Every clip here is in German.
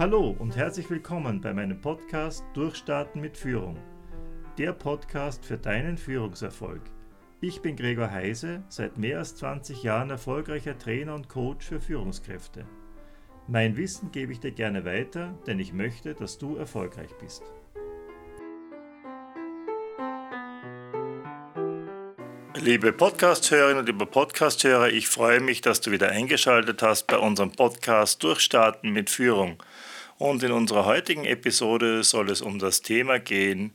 Hallo und herzlich willkommen bei meinem Podcast Durchstarten mit Führung. Der Podcast für deinen Führungserfolg. Ich bin Gregor Heise, seit mehr als 20 Jahren erfolgreicher Trainer und Coach für Führungskräfte. Mein Wissen gebe ich dir gerne weiter, denn ich möchte, dass du erfolgreich bist. Liebe Podcast-Hörerinnen und liebe Podcast-Hörer, ich freue mich, dass du wieder eingeschaltet hast bei unserem Podcast Durchstarten mit Führung. Und in unserer heutigen Episode soll es um das Thema gehen,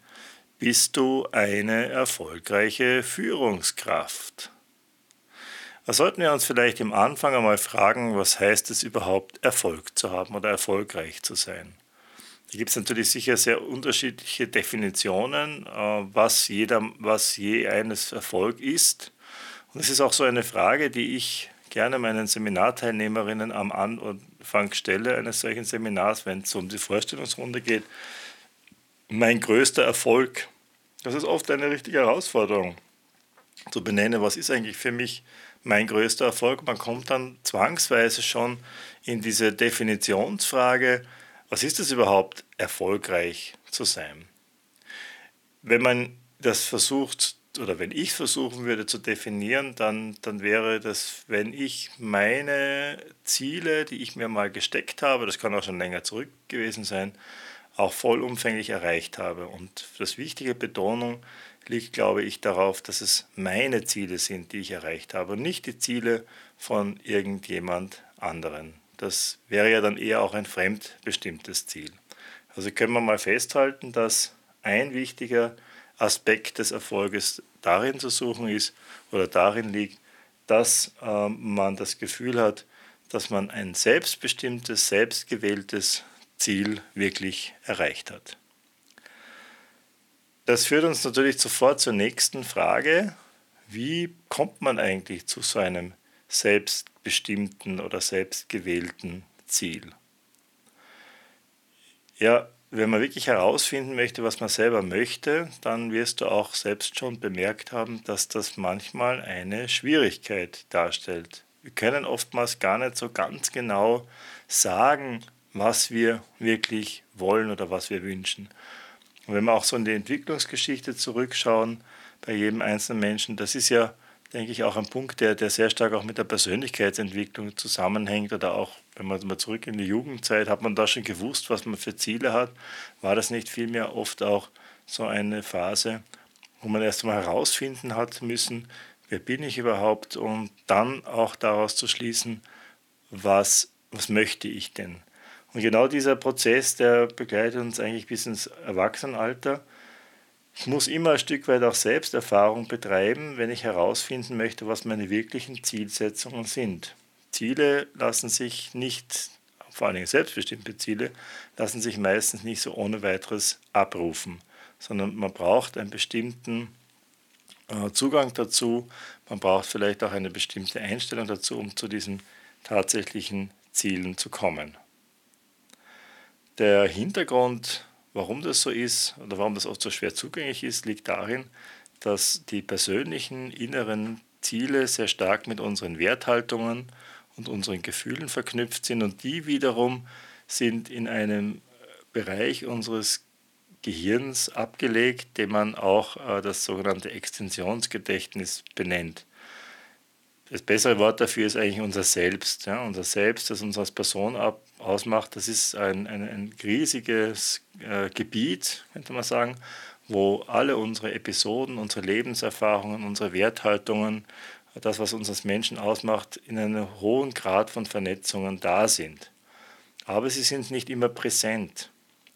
bist du eine erfolgreiche Führungskraft? Da sollten wir uns vielleicht im Anfang einmal fragen, was heißt es überhaupt, Erfolg zu haben oder erfolgreich zu sein? Da gibt es natürlich sicher sehr unterschiedliche Definitionen, äh, was, jeder, was je eines Erfolg ist. Und es ist auch so eine Frage, die ich gerne meinen Seminarteilnehmerinnen am Anfang stelle eines solchen Seminars, wenn es um die Vorstellungsrunde geht. Mein größter Erfolg, das ist oft eine richtige Herausforderung zu benennen, was ist eigentlich für mich mein größter Erfolg. Man kommt dann zwangsweise schon in diese Definitionsfrage, was ist es überhaupt, erfolgreich zu sein? Wenn man das versucht, oder wenn ich versuchen würde zu definieren, dann, dann wäre das, wenn ich meine Ziele, die ich mir mal gesteckt habe, das kann auch schon länger zurück gewesen sein, auch vollumfänglich erreicht habe. Und das wichtige Betonung liegt, glaube ich, darauf, dass es meine Ziele sind, die ich erreicht habe und nicht die Ziele von irgendjemand anderen. Das wäre ja dann eher auch ein fremdbestimmtes Ziel. Also können wir mal festhalten, dass ein wichtiger Aspekt des Erfolges darin zu suchen ist oder darin liegt, dass äh, man das Gefühl hat, dass man ein selbstbestimmtes, selbstgewähltes Ziel wirklich erreicht hat. Das führt uns natürlich sofort zur nächsten Frage. Wie kommt man eigentlich zu so einem selbstbestimmten oder selbstgewählten Ziel? Ja, wenn man wirklich herausfinden möchte, was man selber möchte, dann wirst du auch selbst schon bemerkt haben, dass das manchmal eine Schwierigkeit darstellt. Wir können oftmals gar nicht so ganz genau sagen, was wir wirklich wollen oder was wir wünschen. Und wenn wir auch so in die Entwicklungsgeschichte zurückschauen, bei jedem einzelnen Menschen, das ist ja denke ich, auch ein Punkt, der, der sehr stark auch mit der Persönlichkeitsentwicklung zusammenhängt oder auch, wenn man mal zurück in die Jugendzeit, hat man da schon gewusst, was man für Ziele hat? War das nicht vielmehr oft auch so eine Phase, wo man erst einmal herausfinden hat müssen, wer bin ich überhaupt und dann auch daraus zu schließen, was, was möchte ich denn? Und genau dieser Prozess, der begleitet uns eigentlich bis ins Erwachsenenalter ich muss immer ein Stück weit auch Selbsterfahrung betreiben, wenn ich herausfinden möchte, was meine wirklichen Zielsetzungen sind. Ziele lassen sich nicht, vor allen Dingen selbstbestimmte Ziele, lassen sich meistens nicht so ohne weiteres abrufen, sondern man braucht einen bestimmten äh, Zugang dazu, man braucht vielleicht auch eine bestimmte Einstellung dazu, um zu diesen tatsächlichen Zielen zu kommen. Der Hintergrund Warum das so ist oder warum das oft so schwer zugänglich ist, liegt darin, dass die persönlichen inneren Ziele sehr stark mit unseren Werthaltungen und unseren Gefühlen verknüpft sind und die wiederum sind in einem Bereich unseres Gehirns abgelegt, den man auch äh, das sogenannte Extensionsgedächtnis benennt. Das bessere Wort dafür ist eigentlich unser Selbst. Ja? Unser Selbst, das uns als Person ab, ausmacht, das ist ein, ein, ein riesiges äh, Gebiet, könnte man sagen, wo alle unsere Episoden, unsere Lebenserfahrungen, unsere Werthaltungen, das, was uns als Menschen ausmacht, in einem hohen Grad von Vernetzungen da sind. Aber sie sind nicht immer präsent.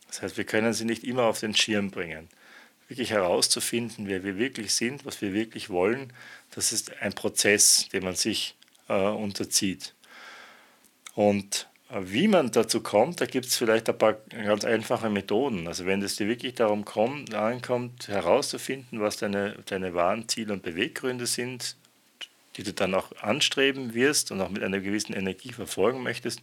Das heißt, wir können sie nicht immer auf den Schirm bringen. Wirklich herauszufinden, wer wir wirklich sind, was wir wirklich wollen, das ist ein Prozess, den man sich äh, unterzieht. Und wie man dazu kommt, da gibt es vielleicht ein paar ganz einfache Methoden. Also wenn es dir wirklich darum kommt, ankommt, herauszufinden, was deine, deine wahren Ziele und Beweggründe sind, die du dann auch anstreben wirst und auch mit einer gewissen Energie verfolgen möchtest,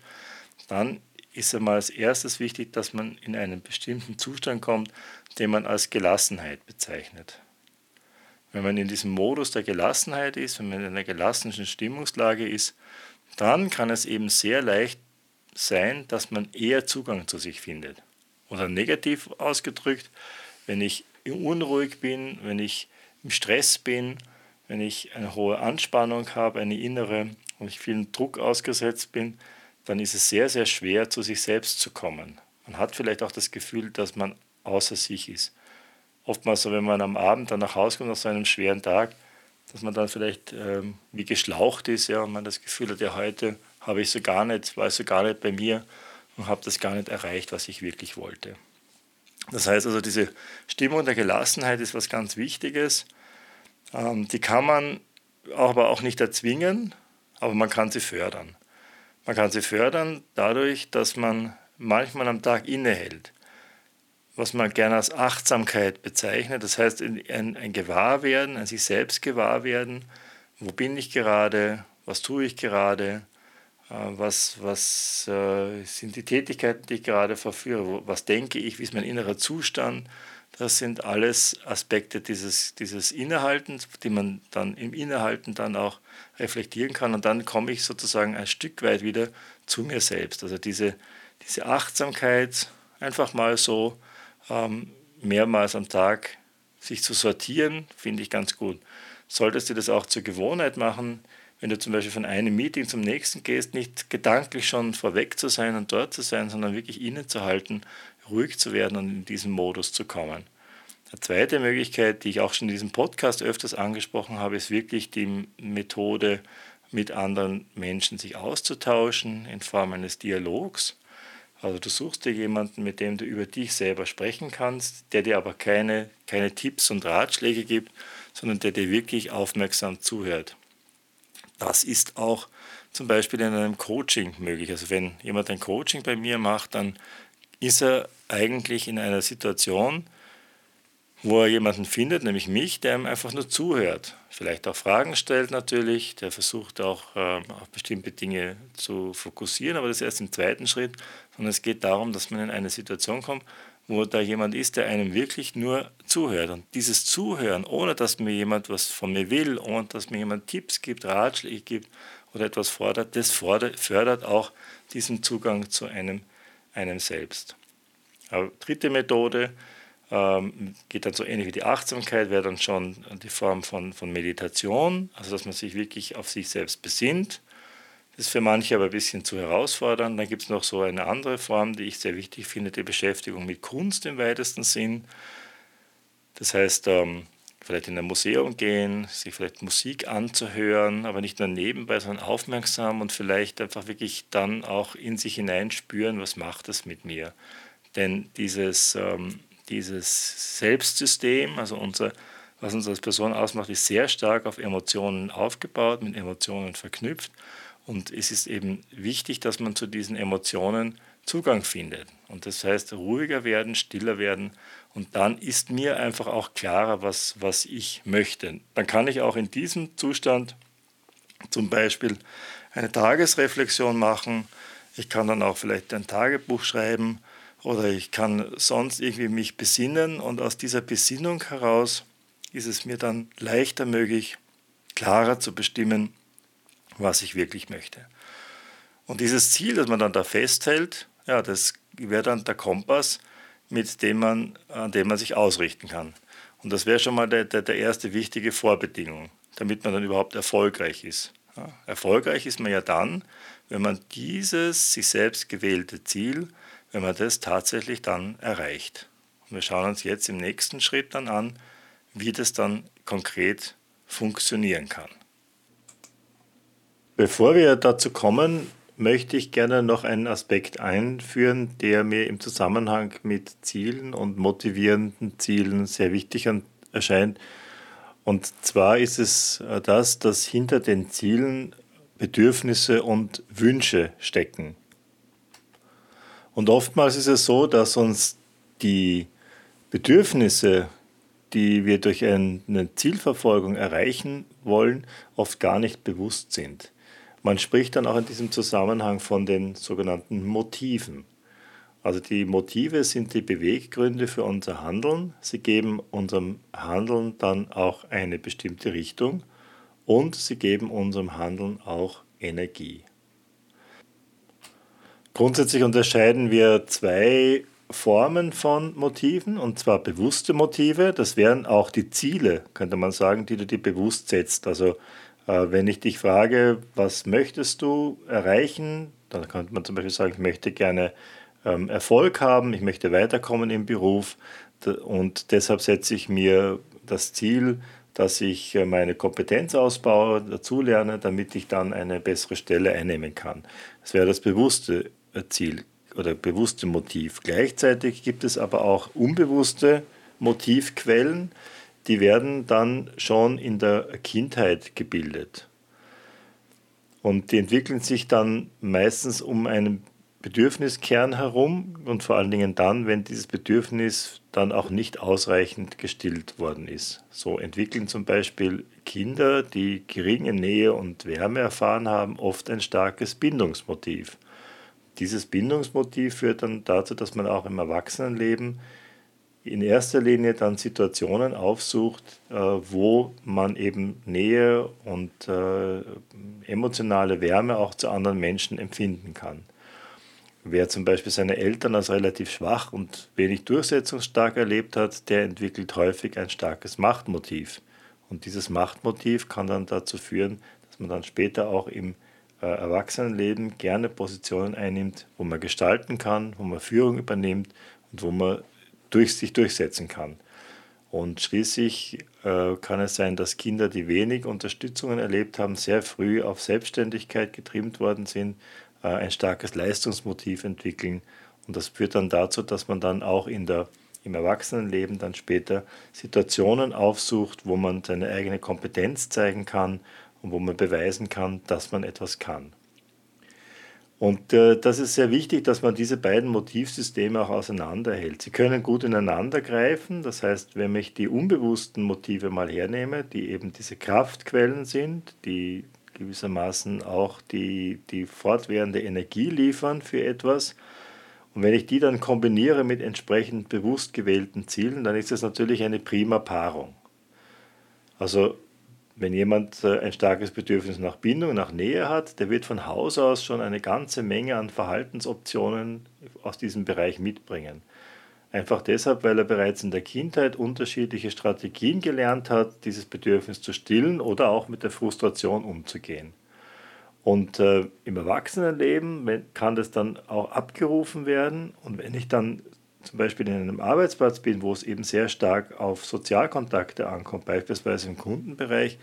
dann ist einmal als erstes wichtig, dass man in einen bestimmten Zustand kommt, den man als Gelassenheit bezeichnet. Wenn man in diesem Modus der Gelassenheit ist, wenn man in einer gelassenen Stimmungslage ist, dann kann es eben sehr leicht sein, dass man eher Zugang zu sich findet. Oder negativ ausgedrückt, wenn ich unruhig bin, wenn ich im Stress bin, wenn ich eine hohe Anspannung habe, eine innere, und ich vielen Druck ausgesetzt bin, dann ist es sehr, sehr schwer, zu sich selbst zu kommen. Man hat vielleicht auch das Gefühl, dass man außer sich ist. Oftmals so, wenn man am Abend dann nach Hause kommt nach so einem schweren Tag, dass man dann vielleicht ähm, wie geschlaucht ist ja, und man das Gefühl hat, ja, heute habe ich so gar nicht, war ich so gar nicht bei mir und habe das gar nicht erreicht, was ich wirklich wollte. Das heißt also, diese Stimmung der Gelassenheit ist was ganz Wichtiges. Ähm, die kann man aber auch nicht erzwingen, aber man kann sie fördern. Man kann sie fördern dadurch, dass man manchmal am Tag innehält, was man gerne als Achtsamkeit bezeichnet. Das heißt, ein, ein Gewahrwerden, ein sich selbst Gewahrwerden. Wo bin ich gerade? Was tue ich gerade? Äh, was, was äh, sind die Tätigkeiten, die ich gerade verführe? Was denke ich? Wie ist mein innerer Zustand? Das sind alles Aspekte dieses, dieses Innehaltens, die man dann im Innehalten dann auch reflektieren kann. Und dann komme ich sozusagen ein Stück weit wieder zu mir selbst. Also diese, diese Achtsamkeit, einfach mal so ähm, mehrmals am Tag sich zu sortieren, finde ich ganz gut. Solltest du das auch zur Gewohnheit machen, wenn du zum Beispiel von einem Meeting zum nächsten gehst, nicht gedanklich schon vorweg zu sein und dort zu sein, sondern wirklich innezuhalten, ruhig zu werden und in diesen Modus zu kommen. Eine zweite Möglichkeit, die ich auch schon in diesem Podcast öfters angesprochen habe, ist wirklich die Methode, mit anderen Menschen sich auszutauschen in Form eines Dialogs. Also du suchst dir jemanden, mit dem du über dich selber sprechen kannst, der dir aber keine, keine Tipps und Ratschläge gibt, sondern der dir wirklich aufmerksam zuhört. Das ist auch zum Beispiel in einem Coaching möglich. Also wenn jemand ein Coaching bei mir macht, dann ist er eigentlich in einer Situation, wo er jemanden findet, nämlich mich, der ihm einfach nur zuhört. Vielleicht auch Fragen stellt natürlich, der versucht auch äh, auf bestimmte Dinge zu fokussieren, aber das ist erst im zweiten Schritt, sondern es geht darum, dass man in eine Situation kommt, wo da jemand ist, der einem wirklich nur zuhört. Und dieses Zuhören, ohne dass mir jemand was von mir will, ohne dass mir jemand Tipps gibt, Ratschläge gibt oder etwas fordert, das fördert auch diesen Zugang zu einem, einem selbst. Aber dritte Methode ähm, geht dann so ähnlich wie die Achtsamkeit, wäre dann schon die Form von, von Meditation, also dass man sich wirklich auf sich selbst besinnt das ist für manche aber ein bisschen zu herausfordernd. Dann gibt es noch so eine andere Form, die ich sehr wichtig finde, die Beschäftigung mit Kunst im weitesten Sinn. Das heißt, ähm, vielleicht in ein Museum gehen, sich vielleicht Musik anzuhören, aber nicht nur nebenbei, sondern aufmerksam und vielleicht einfach wirklich dann auch in sich hineinspüren, was macht das mit mir. Denn dieses, ähm, dieses Selbstsystem, also unser, was uns als Person ausmacht, ist sehr stark auf Emotionen aufgebaut, mit Emotionen verknüpft. Und es ist eben wichtig, dass man zu diesen Emotionen Zugang findet. Und das heißt, ruhiger werden, stiller werden. Und dann ist mir einfach auch klarer, was, was ich möchte. Dann kann ich auch in diesem Zustand zum Beispiel eine Tagesreflexion machen. Ich kann dann auch vielleicht ein Tagebuch schreiben oder ich kann sonst irgendwie mich besinnen. Und aus dieser Besinnung heraus ist es mir dann leichter möglich, klarer zu bestimmen, was ich wirklich möchte. Und dieses Ziel, das man dann da festhält, ja, das wäre dann der Kompass, mit dem man, an dem man sich ausrichten kann. Und das wäre schon mal der, der, der, erste wichtige Vorbedingung, damit man dann überhaupt erfolgreich ist. Ja, erfolgreich ist man ja dann, wenn man dieses sich selbst gewählte Ziel, wenn man das tatsächlich dann erreicht. Und wir schauen uns jetzt im nächsten Schritt dann an, wie das dann konkret funktionieren kann. Bevor wir dazu kommen, möchte ich gerne noch einen Aspekt einführen, der mir im Zusammenhang mit Zielen und motivierenden Zielen sehr wichtig erscheint. Und zwar ist es äh, das, dass hinter den Zielen Bedürfnisse und Wünsche stecken. Und oftmals ist es so, dass uns die Bedürfnisse, die wir durch eine Zielverfolgung erreichen wollen, oft gar nicht bewusst sind. Man spricht dann auch in diesem Zusammenhang von den sogenannten Motiven. Also die Motive sind die Beweggründe für unser Handeln. Sie geben unserem Handeln dann auch eine bestimmte Richtung und sie geben unserem Handeln auch Energie. Grundsätzlich unterscheiden wir zwei Formen von Motiven, und zwar bewusste Motive. Das wären auch die Ziele, könnte man sagen, die du dir bewusst setzt. Also wenn ich dich frage, was möchtest du erreichen, dann könnte man zum Beispiel sagen, ich möchte gerne ähm, Erfolg haben, ich möchte weiterkommen im Beruf und deshalb setze ich mir das Ziel, dass ich äh, meine Kompetenz ausbaue, dazulerne, damit ich dann eine bessere Stelle einnehmen kann. Das wäre das bewusste äh, Ziel oder bewusste Motiv. Gleichzeitig gibt es aber auch unbewusste Motivquellen, die werden dann schon in der Kindheit gebildet. Und die entwickeln sich dann meistens um einen Bedürfniskern herum und vor allen Dingen dann, wenn dieses Bedürfnis dann auch nicht ausreichend gestillt worden ist. So entwickeln zum Beispiel Kinder, die geringe Nähe und Wärme erfahren haben, oft ein starkes Bindungsmotiv. Dieses Bindungsmotiv führt dann dazu, dass man auch im Erwachsenenleben in erster Linie dann Situationen aufsucht, äh, wo man eben Nähe und äh, emotionale Wärme auch zu anderen Menschen empfinden kann. Wer zum Beispiel seine Eltern als relativ schwach und wenig durchsetzungsstark erlebt hat, der entwickelt häufig ein starkes Machtmotiv. Und dieses Machtmotiv kann dann dazu führen, dass man dann später auch im äh, Erwachsenenleben gerne Positionen einnimmt, wo man gestalten kann, wo man Führung übernimmt und wo man durch sich durchsetzen kann. Und schließlich äh, kann es sein, dass Kinder, die wenig Unterstützungen erlebt haben, sehr früh auf Selbstständigkeit getrimmt worden sind äh, ein starkes Leistungsmotiv entwickeln. Und das führt dann dazu, dass man dann auch in der, im Erwachsenenleben dann später Situationen aufsucht, wo man seine eigene Kompetenz zeigen kann und wo man beweisen kann, dass man etwas kann. Und äh, das ist sehr wichtig, dass man diese beiden Motivsysteme auch auseinanderhält. Sie können gut ineinander greifen, das heißt, wenn ich die unbewussten Motive mal hernehme, die eben diese Kraftquellen sind, die gewissermaßen auch die, die fortwährende Energie liefern für etwas. Und wenn ich die dann kombiniere mit entsprechend bewusst gewählten Zielen, dann ist das natürlich eine prima Paarung. Also wenn jemand äh, ein starkes Bedürfnis nach Bindung, nach Nähe hat, der wird von Haus aus schon eine ganze Menge an Verhaltensoptionen aus diesem Bereich mitbringen. Einfach deshalb, weil er bereits in der Kindheit unterschiedliche Strategien gelernt hat, dieses Bedürfnis zu stillen oder auch mit der Frustration umzugehen. Und äh, im Erwachsenenleben kann das dann auch abgerufen werden. Und wenn ich dann zum Beispiel in einem Arbeitsplatz bin, wo es eben sehr stark auf Sozialkontakte ankommt, beispielsweise im Kundenbereich,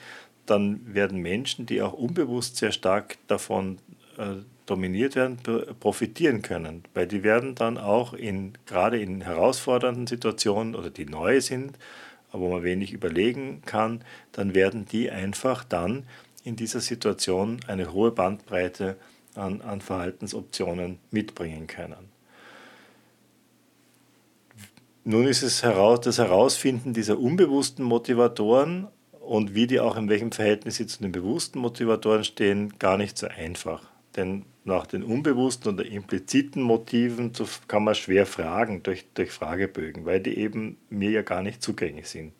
dann werden Menschen, die auch unbewusst sehr stark davon äh, dominiert werden, profitieren können. Weil die werden dann auch in, gerade in herausfordernden Situationen oder die neu sind, wo man wenig überlegen kann, dann werden die einfach dann in dieser Situation eine hohe Bandbreite an, an Verhaltensoptionen mitbringen können. Nun ist es heraus, das Herausfinden dieser unbewussten Motivatoren und wie die auch in welchem Verhältnis sie zu den bewussten Motivatoren stehen, gar nicht so einfach. Denn nach den unbewussten oder impliziten Motiven kann man schwer fragen durch, durch Fragebögen, weil die eben mir ja gar nicht zugänglich sind.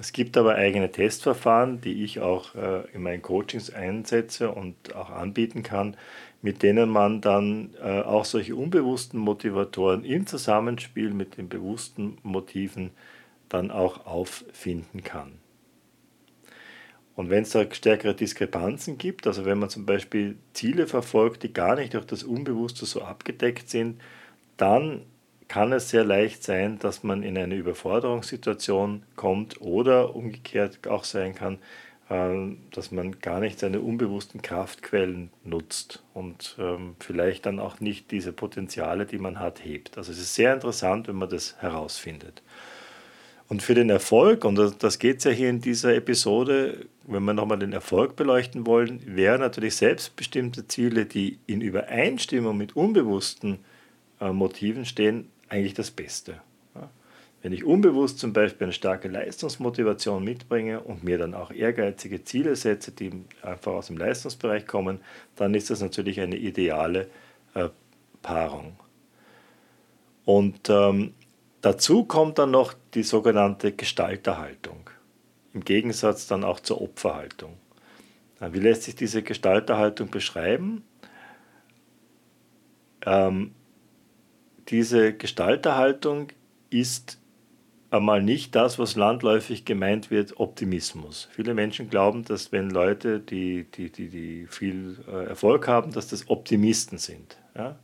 Es gibt aber eigene Testverfahren, die ich auch äh, in meinen Coachings einsetze und auch anbieten kann, mit denen man dann äh, auch solche unbewussten Motivatoren im Zusammenspiel mit den bewussten Motiven dann auch auffinden kann. Und wenn es da stärkere Diskrepanzen gibt, also wenn man zum Beispiel Ziele verfolgt, die gar nicht durch das Unbewusste so abgedeckt sind, dann kann es sehr leicht sein, dass man in eine Überforderungssituation kommt oder umgekehrt auch sein kann, dass man gar nicht seine unbewussten Kraftquellen nutzt und ähm, vielleicht dann auch nicht diese Potenziale, die man hat, hebt. Also es ist sehr interessant, wenn man das herausfindet. Und für den Erfolg, und das geht es ja hier in dieser Episode, wenn wir nochmal den Erfolg beleuchten wollen, wären natürlich selbstbestimmte Ziele, die in Übereinstimmung mit unbewussten äh, Motiven stehen, eigentlich das Beste. Wenn ich unbewusst zum Beispiel eine starke Leistungsmotivation mitbringe und mir dann auch ehrgeizige Ziele setze, die einfach aus dem Leistungsbereich kommen, dann ist das natürlich eine ideale äh, Paarung. Und ähm, Dazu kommt dann noch die sogenannte Gestalterhaltung, im Gegensatz dann auch zur Opferhaltung. Wie lässt sich diese Gestalterhaltung beschreiben? ähm, diese Gestalterhaltung ist einmal nicht das, was landläufig gemeint wird, Optimismus. Viele Menschen glauben, dass wenn Leute, die, die, die, die viel äh, Erfolg haben, dass das Optimisten sind. Ja?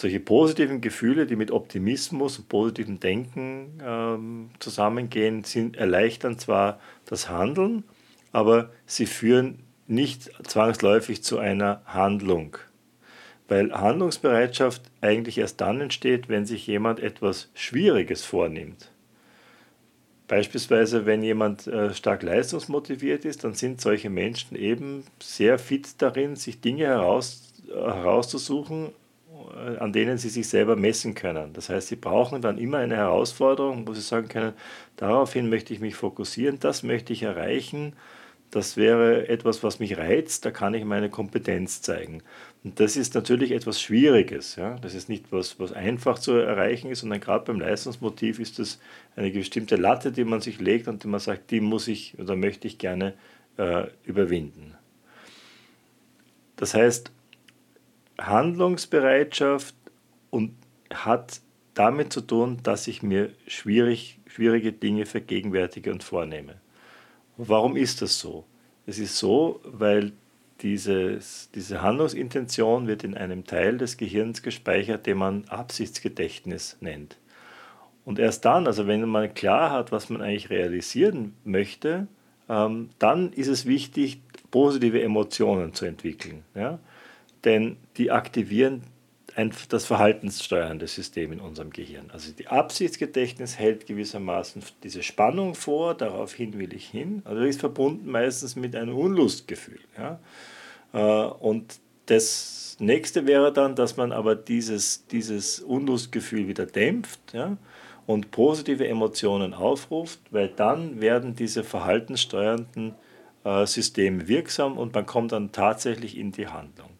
Solche positiven Gefühle, die mit Optimismus und positivem Denken ähm, zusammengehen, sind, erleichtern zwar das Handeln, aber sie führen nicht zwangsläufig zu einer Handlung. Weil Handlungsbereitschaft eigentlich erst dann entsteht, wenn sich jemand etwas Schwieriges vornimmt. Beispielsweise, wenn jemand äh, stark leistungsmotiviert ist, dann sind solche Menschen eben sehr fit darin, sich Dinge heraus, herauszusuchen, äh, an denen sie sich selber messen können. Das heißt, sie brauchen dann immer eine Herausforderung, wo sie sagen können, daraufhin möchte ich mich fokussieren, das möchte ich erreichen das wäre etwas, was mich reizt, da kann ich meine Kompetenz zeigen. Und das ist natürlich etwas Schwieriges. Ja? Das ist nicht was, was einfach zu erreichen ist, sondern gerade beim Leistungsmotiv ist das eine bestimmte Latte, die man sich legt und die man sagt, die muss ich oder möchte ich gerne äh, überwinden. Das heißt, Handlungsbereitschaft und hat damit zu tun, dass ich mir schwierig, schwierige Dinge vergegenwärtige und vornehme. Warum ist das so? Es ist so, weil dieses, diese Handlungsintention wird in einem Teil des Gehirns gespeichert, den man Absichtsgedächtnis nennt. Und erst dann, also wenn man klar hat, was man eigentlich realisieren möchte, ähm, dann ist es wichtig, positive Emotionen zu entwickeln. Ja? Denn die aktivieren ein, das verhaltenssteuernde System in unserem Gehirn. Also die Absichtsgedächtnis hält gewissermaßen diese Spannung vor, daraufhin will ich hin. Also ist verbunden meistens mit einem Unlustgefühl. Ja? Äh, und das nächste wäre dann, dass man aber dieses, dieses Unlustgefühl wieder dämpft ja? und positive Emotionen aufruft, weil dann werden diese verhaltenssteuernden äh, Systeme wirksam und man kommt dann tatsächlich in die Handlung.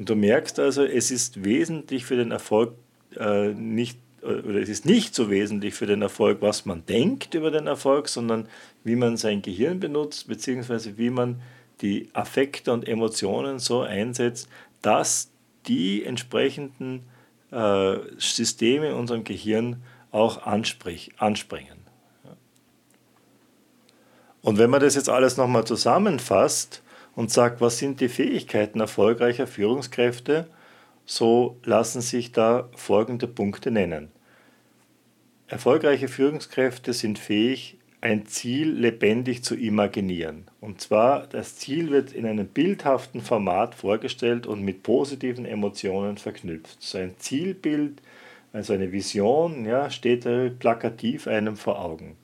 Und du merkst also, es ist wesentlich für den Erfolg äh, nicht, äh, oder es ist nicht so wesentlich für den Erfolg, was man denkt über den Erfolg, sondern wie man sein Gehirn benutzt, beziehungsweise wie man die Affekte und Emotionen so einsetzt, dass die entsprechenden äh, Systeme in unserem Gehirn auch ansprich, anspringen. Und wenn man das jetzt alles nochmal zusammenfasst, und sagt, was sind die Fähigkeiten erfolgreicher Führungskräfte, so lassen sich da folgende Punkte nennen. Erfolgreiche Führungskräfte sind fähig, ein Ziel lebendig zu imaginieren. Und zwar, das Ziel wird in einem bildhaften Format vorgestellt und mit positiven Emotionen verknüpft. So ein Zielbild, also eine Vision, ja, steht plakativ einem vor Augen.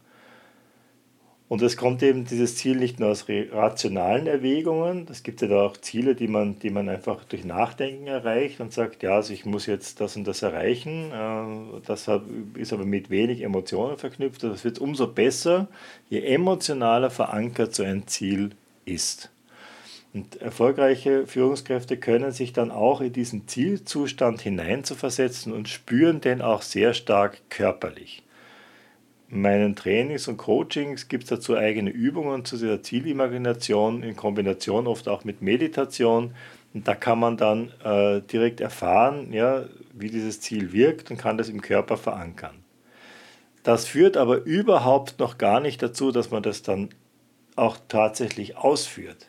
Und es kommt eben dieses Ziel nicht nur aus rationalen Erwägungen, es gibt ja da auch Ziele, die man, die man einfach durch Nachdenken erreicht und sagt, ja, also ich muss jetzt das und das erreichen. Äh, das ist aber mit wenig Emotionen verknüpft. Das wird umso besser, je emotionaler verankert so ein Ziel ist. Und erfolgreiche Führungskräfte können sich dann auch in diesen Zielzustand hineinzuversetzen und spüren den auch sehr stark körperlich meinen Trainings und Coachings gibt es dazu eigene Übungen zu dieser Zielimagination in Kombination oft auch mit Meditation. Und da kann man dann äh, direkt erfahren, ja, wie dieses Ziel wirkt und kann das im Körper verankern. Das führt aber überhaupt noch gar nicht dazu, dass man das dann auch tatsächlich ausführt.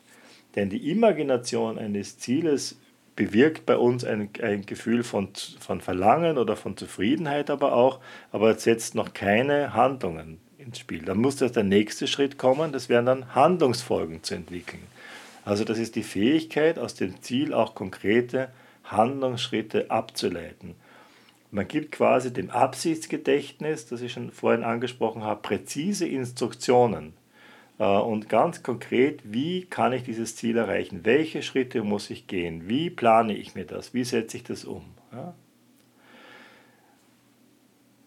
Denn die Imagination eines Zieles bewirkt bei uns ein, ein Gefühl von, von Verlangen oder von Zufriedenheit aber auch, aber es setzt noch keine Handlungen ins Spiel. Dann muss der nächste Schritt kommen, das wären dann Handlungsfolgen zu entwickeln. Also das ist die Fähigkeit, aus dem Ziel auch konkrete Handlungsschritte abzuleiten. Man gibt quasi dem Absichtsgedächtnis, das ich schon vorhin angesprochen habe, präzise Instruktionen und ganz konkret, wie kann ich dieses Ziel erreichen? Welche Schritte muss ich gehen? Wie plane ich mir das? Wie setze ich das um?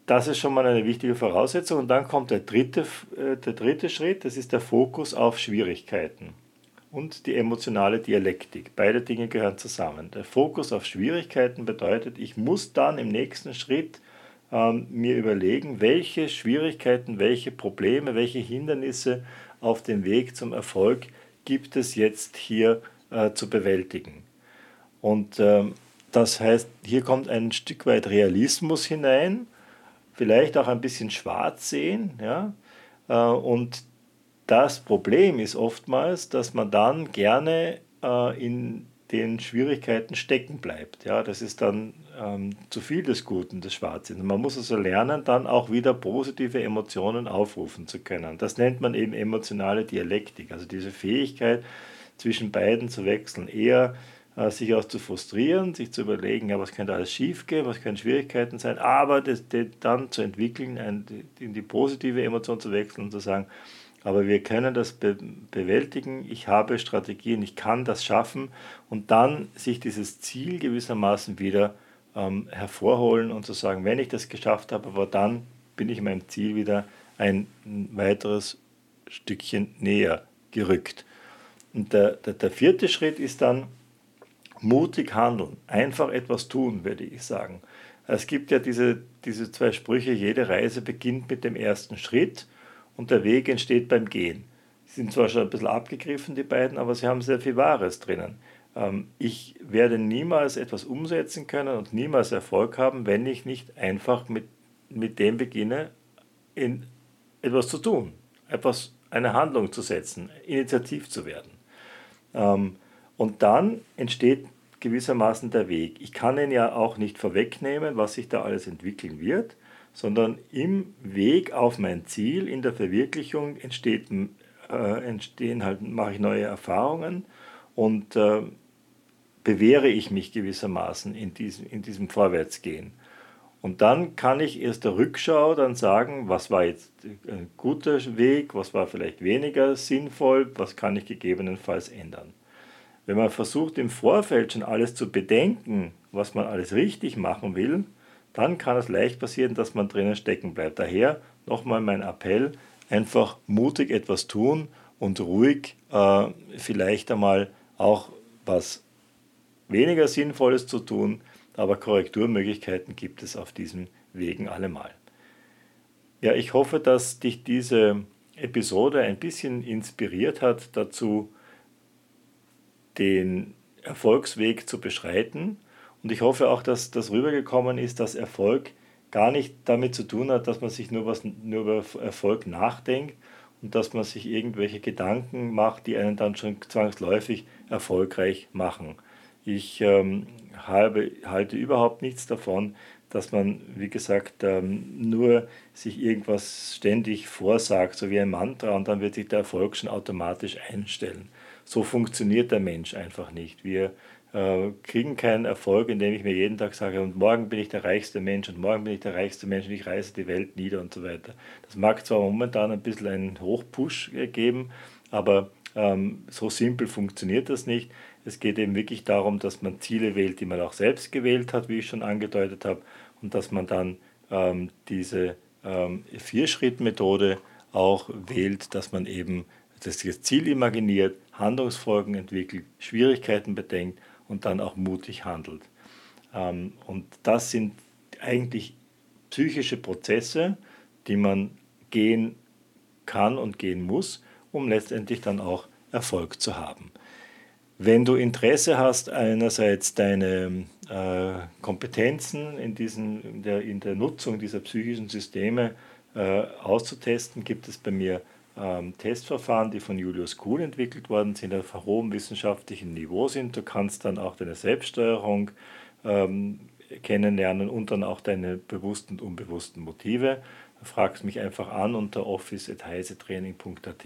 Das ist schon mal eine wichtige Voraussetzung. Und dann kommt der dritte, äh, der dritte Schritt, das ist der Fokus auf Schwierigkeiten und die emotionale Dialektik. Beide Dinge gehören zusammen. Der Fokus auf Schwierigkeiten bedeutet, ich muss dann im nächsten Schritt ähm, mir überlegen, welche Schwierigkeiten, welche Probleme, welche Hindernisse auf dem Weg zum Erfolg gibt es jetzt hier äh, zu bewältigen. Und ähm, das heißt, hier kommt ein Stück weit Realismus hinein, vielleicht auch ein bisschen schwarz sehen. Ja? Äh, und das Problem ist oftmals, dass man dann gerne äh, in den Schwierigkeiten stecken bleibt. Ja, das ist dann ähm, zu viel des Guten, des Schwarzsinns. Man muss also lernen, dann auch wieder positive Emotionen aufrufen zu können. Das nennt man eben emotionale Dialektik, also diese Fähigkeit, zwischen beiden zu wechseln. Eher äh, sich auch zu frustrieren, sich zu überlegen, ja, was könnte alles schiefgehen, was können Schwierigkeiten sein, aber das, das dann zu entwickeln, ein, in die positive Emotion zu wechseln und zu sagen, aber wir können das be bewältigen, ich habe Strategien, ich kann das schaffen und dann sich dieses Ziel gewissermaßen wieder ähm, hervorholen und zu sagen, wenn ich das geschafft habe, aber dann bin ich meinem Ziel wieder ein weiteres Stückchen näher gerückt. Und der, der, der vierte Schritt ist dann mutig handeln, einfach etwas tun, würde ich sagen. Es gibt ja diese, diese zwei Sprüche, jede Reise beginnt mit dem ersten Schritt und der Weg entsteht beim Gehen. Sie sind zwar schon ein bisschen abgegriffen, die beiden, aber sie haben sehr viel Wahres drinnen. Ähm, ich werde niemals etwas umsetzen können und niemals Erfolg haben, wenn ich nicht einfach mit, mit dem beginne, in etwas zu tun, etwas, eine Handlung zu setzen, initiativ zu werden. Ähm, und dann entsteht gewissermaßen der Weg. Ich kann ihn ja auch nicht vorwegnehmen, was sich da alles entwickeln wird, sondern im Weg auf mein Ziel, in der Verwirklichung entsteht, äh, entstehen halt, mache ich neue Erfahrungen und äh, bewähre ich mich gewissermaßen in diesem, in diesem Vorwärtsgehen. Und dann kann ich erst der Rückschau dann sagen, was war jetzt ein guter Weg, was war vielleicht weniger sinnvoll, was kann ich gegebenenfalls ändern. Wenn man versucht im Vorfeld schon alles zu bedenken, was man alles richtig machen will, dann kann es leicht passieren, dass man drinnen stecken bleibt. Daher nochmal mein Appell, einfach mutig etwas tun und ruhig äh, vielleicht einmal auch was weniger Sinnvolles zu tun, aber Korrekturmöglichkeiten gibt es auf diesen Wegen allemal. Ja, ich hoffe, dass dich diese Episode ein bisschen inspiriert hat dazu, den Erfolgsweg zu beschreiten. Und ich hoffe auch, dass das rübergekommen ist, dass Erfolg gar nicht damit zu tun hat, dass man sich nur, was, nur über Erfolg nachdenkt und dass man sich irgendwelche Gedanken macht, die einen dann schon zwangsläufig erfolgreich machen. Ich ähm, habe, halte überhaupt nichts davon, dass man, wie gesagt, ähm, nur sich irgendwas ständig vorsagt, so wie ein Mantra, und dann wird sich der Erfolg schon automatisch einstellen. So funktioniert der Mensch einfach nicht. Wir äh, kriegen keinen Erfolg, indem ich mir jeden Tag sage, und morgen bin ich der reichste Mensch und morgen bin ich der reichste Mensch und ich reiße die Welt nieder und so weiter. Das mag zwar momentan ein bisschen einen Hochpush geben, aber ähm, so simpel funktioniert das nicht. Es geht eben wirklich darum, dass man Ziele wählt, die man auch selbst gewählt hat, wie ich schon angedeutet habe, und dass man dann ähm, diese ähm, Vier-Schritt-Methode auch wählt, dass man eben das Ziel imaginiert, Handlungsfolgen entwickelt, Schwierigkeiten bedenkt und dann auch mutig handelt. Ähm, und das sind eigentlich psychische Prozesse, die man gehen kann und gehen muss, um letztendlich dann auch Erfolg zu haben. Wenn du Interesse hast, einerseits deine äh, Kompetenzen in, diesen, in, der, in der Nutzung dieser psychischen Systeme äh, auszutesten, gibt es bei mir ähm, Testverfahren, die von Julius Kuhn entwickelt worden sind, auf hohem wissenschaftlichen Niveau sind. Du kannst dann auch deine Selbststeuerung ähm, kennenlernen und dann auch deine bewussten und unbewussten Motive. Fragst mich einfach an unter office.heisetraining.at,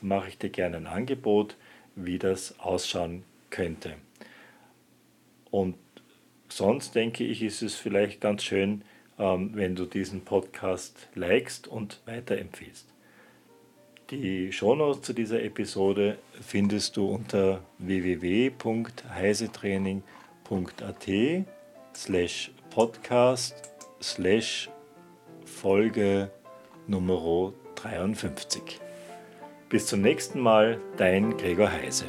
mache ich dir gerne ein Angebot wie das ausschauen könnte. Und sonst denke ich, ist es vielleicht ganz schön, ähm, wenn du diesen Podcast likest und weiterempfiehlst. Die Shownotes zu dieser Episode findest du unter www.heisetraining.at slash podcast slash Folge Nummer 53. Bis zum nächsten Mal, dein Gregor Heise.